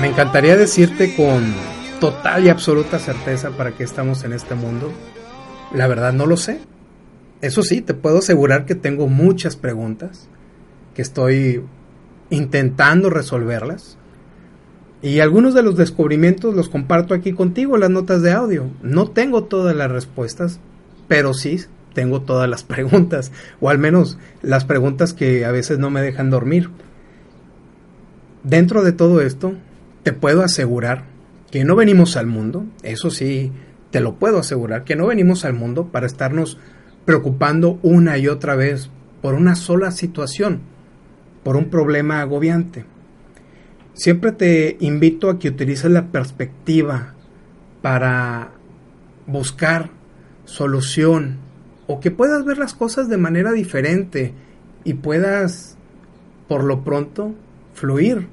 Me encantaría decirte con total y absoluta certeza para qué estamos en este mundo. La verdad no lo sé. Eso sí, te puedo asegurar que tengo muchas preguntas, que estoy intentando resolverlas. Y algunos de los descubrimientos los comparto aquí contigo, las notas de audio. No tengo todas las respuestas, pero sí tengo todas las preguntas, o al menos las preguntas que a veces no me dejan dormir. Dentro de todo esto, te puedo asegurar que no venimos al mundo, eso sí, te lo puedo asegurar, que no venimos al mundo para estarnos preocupando una y otra vez por una sola situación, por un problema agobiante. Siempre te invito a que utilices la perspectiva para buscar solución o que puedas ver las cosas de manera diferente y puedas, por lo pronto, fluir,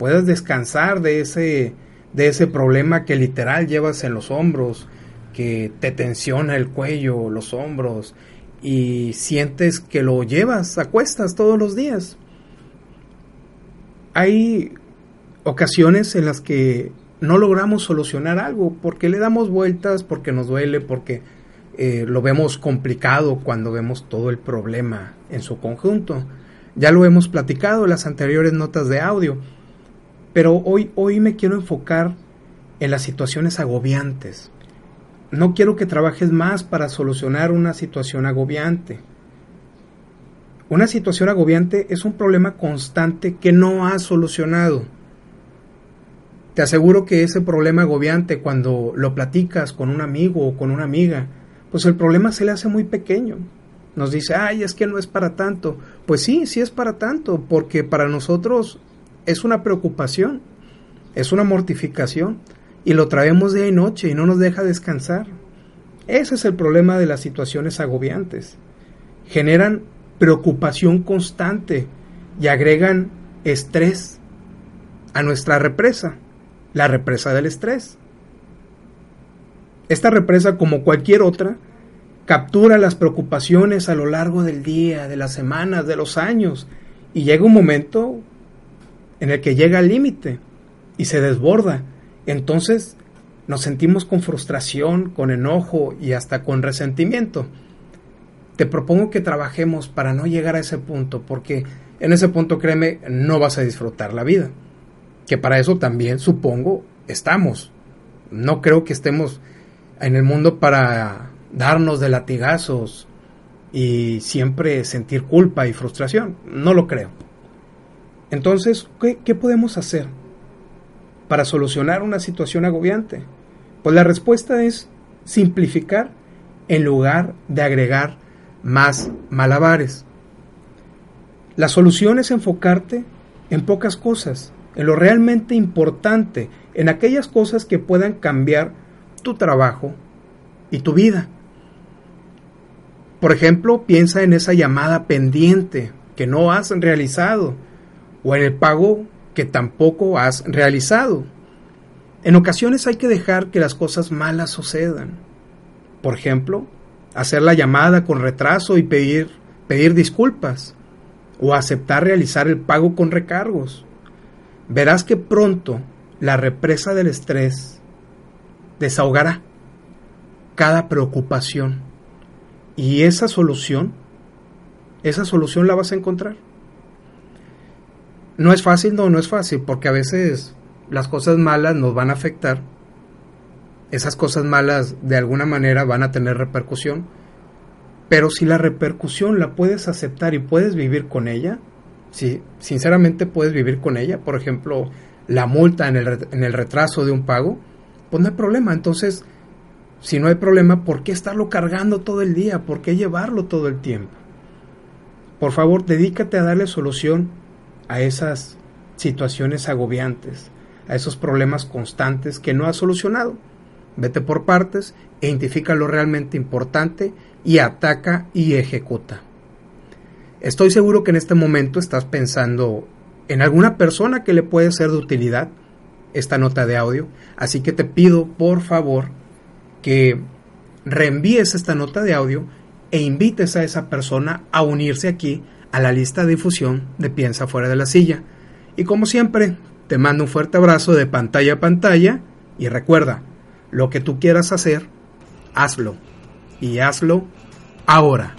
puedas descansar de ese, de ese problema que literal llevas en los hombros, que te tensiona el cuello, los hombros y sientes que lo llevas a cuestas todos los días. Hay ocasiones en las que no logramos solucionar algo porque le damos vueltas, porque nos duele, porque eh, lo vemos complicado cuando vemos todo el problema en su conjunto. Ya lo hemos platicado en las anteriores notas de audio, pero hoy, hoy me quiero enfocar en las situaciones agobiantes. No quiero que trabajes más para solucionar una situación agobiante. Una situación agobiante es un problema constante que no has solucionado. Te aseguro que ese problema agobiante cuando lo platicas con un amigo o con una amiga, pues el problema se le hace muy pequeño. Nos dice, ay, es que no es para tanto. Pues sí, sí es para tanto, porque para nosotros es una preocupación, es una mortificación, y lo traemos día y noche y no nos deja descansar. Ese es el problema de las situaciones agobiantes. Generan preocupación constante y agregan estrés a nuestra represa, la represa del estrés. Esta represa, como cualquier otra, captura las preocupaciones a lo largo del día, de las semanas, de los años, y llega un momento en el que llega al límite y se desborda. Entonces nos sentimos con frustración, con enojo y hasta con resentimiento. Te propongo que trabajemos para no llegar a ese punto, porque en ese punto, créeme, no vas a disfrutar la vida. Que para eso también, supongo, estamos. No creo que estemos en el mundo para darnos de latigazos y siempre sentir culpa y frustración. No lo creo. Entonces, ¿qué, podemos hacer para solucionar una situación agobiante? Pues la respuesta es simplificar en lugar de agregar más malabares. La solución es enfocarte en pocas cosas, en lo realmente importante, en aquellas cosas que puedan cambiar tu trabajo y tu vida. Por ejemplo, piensa en esa llamada pendiente que no has realizado o en el pago que tampoco has realizado. En ocasiones hay que dejar que las cosas malas sucedan. Por ejemplo, hacer la llamada con retraso y pedir, pedir disculpas o aceptar realizar el pago con recargos. Verás que pronto la represa del estrés desahogará cada preocupación y esa solución, esa solución la vas a encontrar. No es fácil, no, no es fácil, porque a veces las cosas malas nos van a afectar. Esas cosas malas de alguna manera van a tener repercusión. Pero si la repercusión la puedes aceptar y puedes vivir con ella, si sinceramente puedes vivir con ella, por ejemplo, la multa en el, en el retraso de un pago, pues no hay problema. Entonces, Si no hay problema, ¿por qué estarlo cargando todo el día? ¿Por qué llevarlo todo el tiempo? Por favor, dedícate a darle solución a esas situaciones agobiantes, a esos problemas constantes que no has solucionado. Vete por partes, identifica lo realmente importante y ataca y ejecuta. Estoy seguro que en este momento estás pensando en alguna persona que le puede ser de utilidad esta nota de audio, así que te pido por favor que reenvíes esta nota de audio e invites a esa persona a unirse aquí a la lista de difusión de Piensa fuera de la silla. Y como siempre, te mando un fuerte abrazo de pantalla a pantalla y recuerda, lo que tú quieras hacer, hazlo. Y hazlo ahora.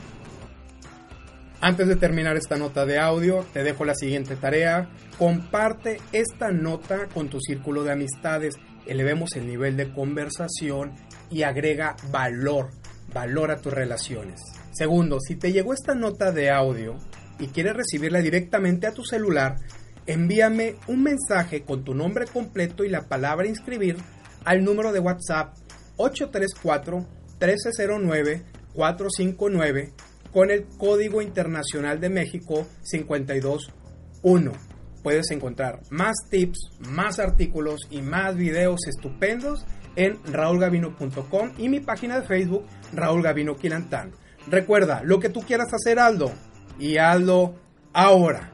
Antes de terminar esta nota de audio, te dejo la siguiente tarea. Comparte esta nota con tu círculo de amistades. Elevemos el nivel de conversación y agrega valor, valor a tus relaciones. Segundo, si te llegó esta nota de audio y quieres recibirla directamente a tu celular, envíame un mensaje con tu nombre completo y la palabra inscribir al número de WhatsApp 834-1309-459 con el Código Internacional de México 521. Puedes encontrar más tips, más artículos y más videos estupendos en raulgavino.com y mi página de Facebook Raúl Gavino Quilantán. Recuerda, lo que tú quieras hacer, Aldo, y Aldo ahora.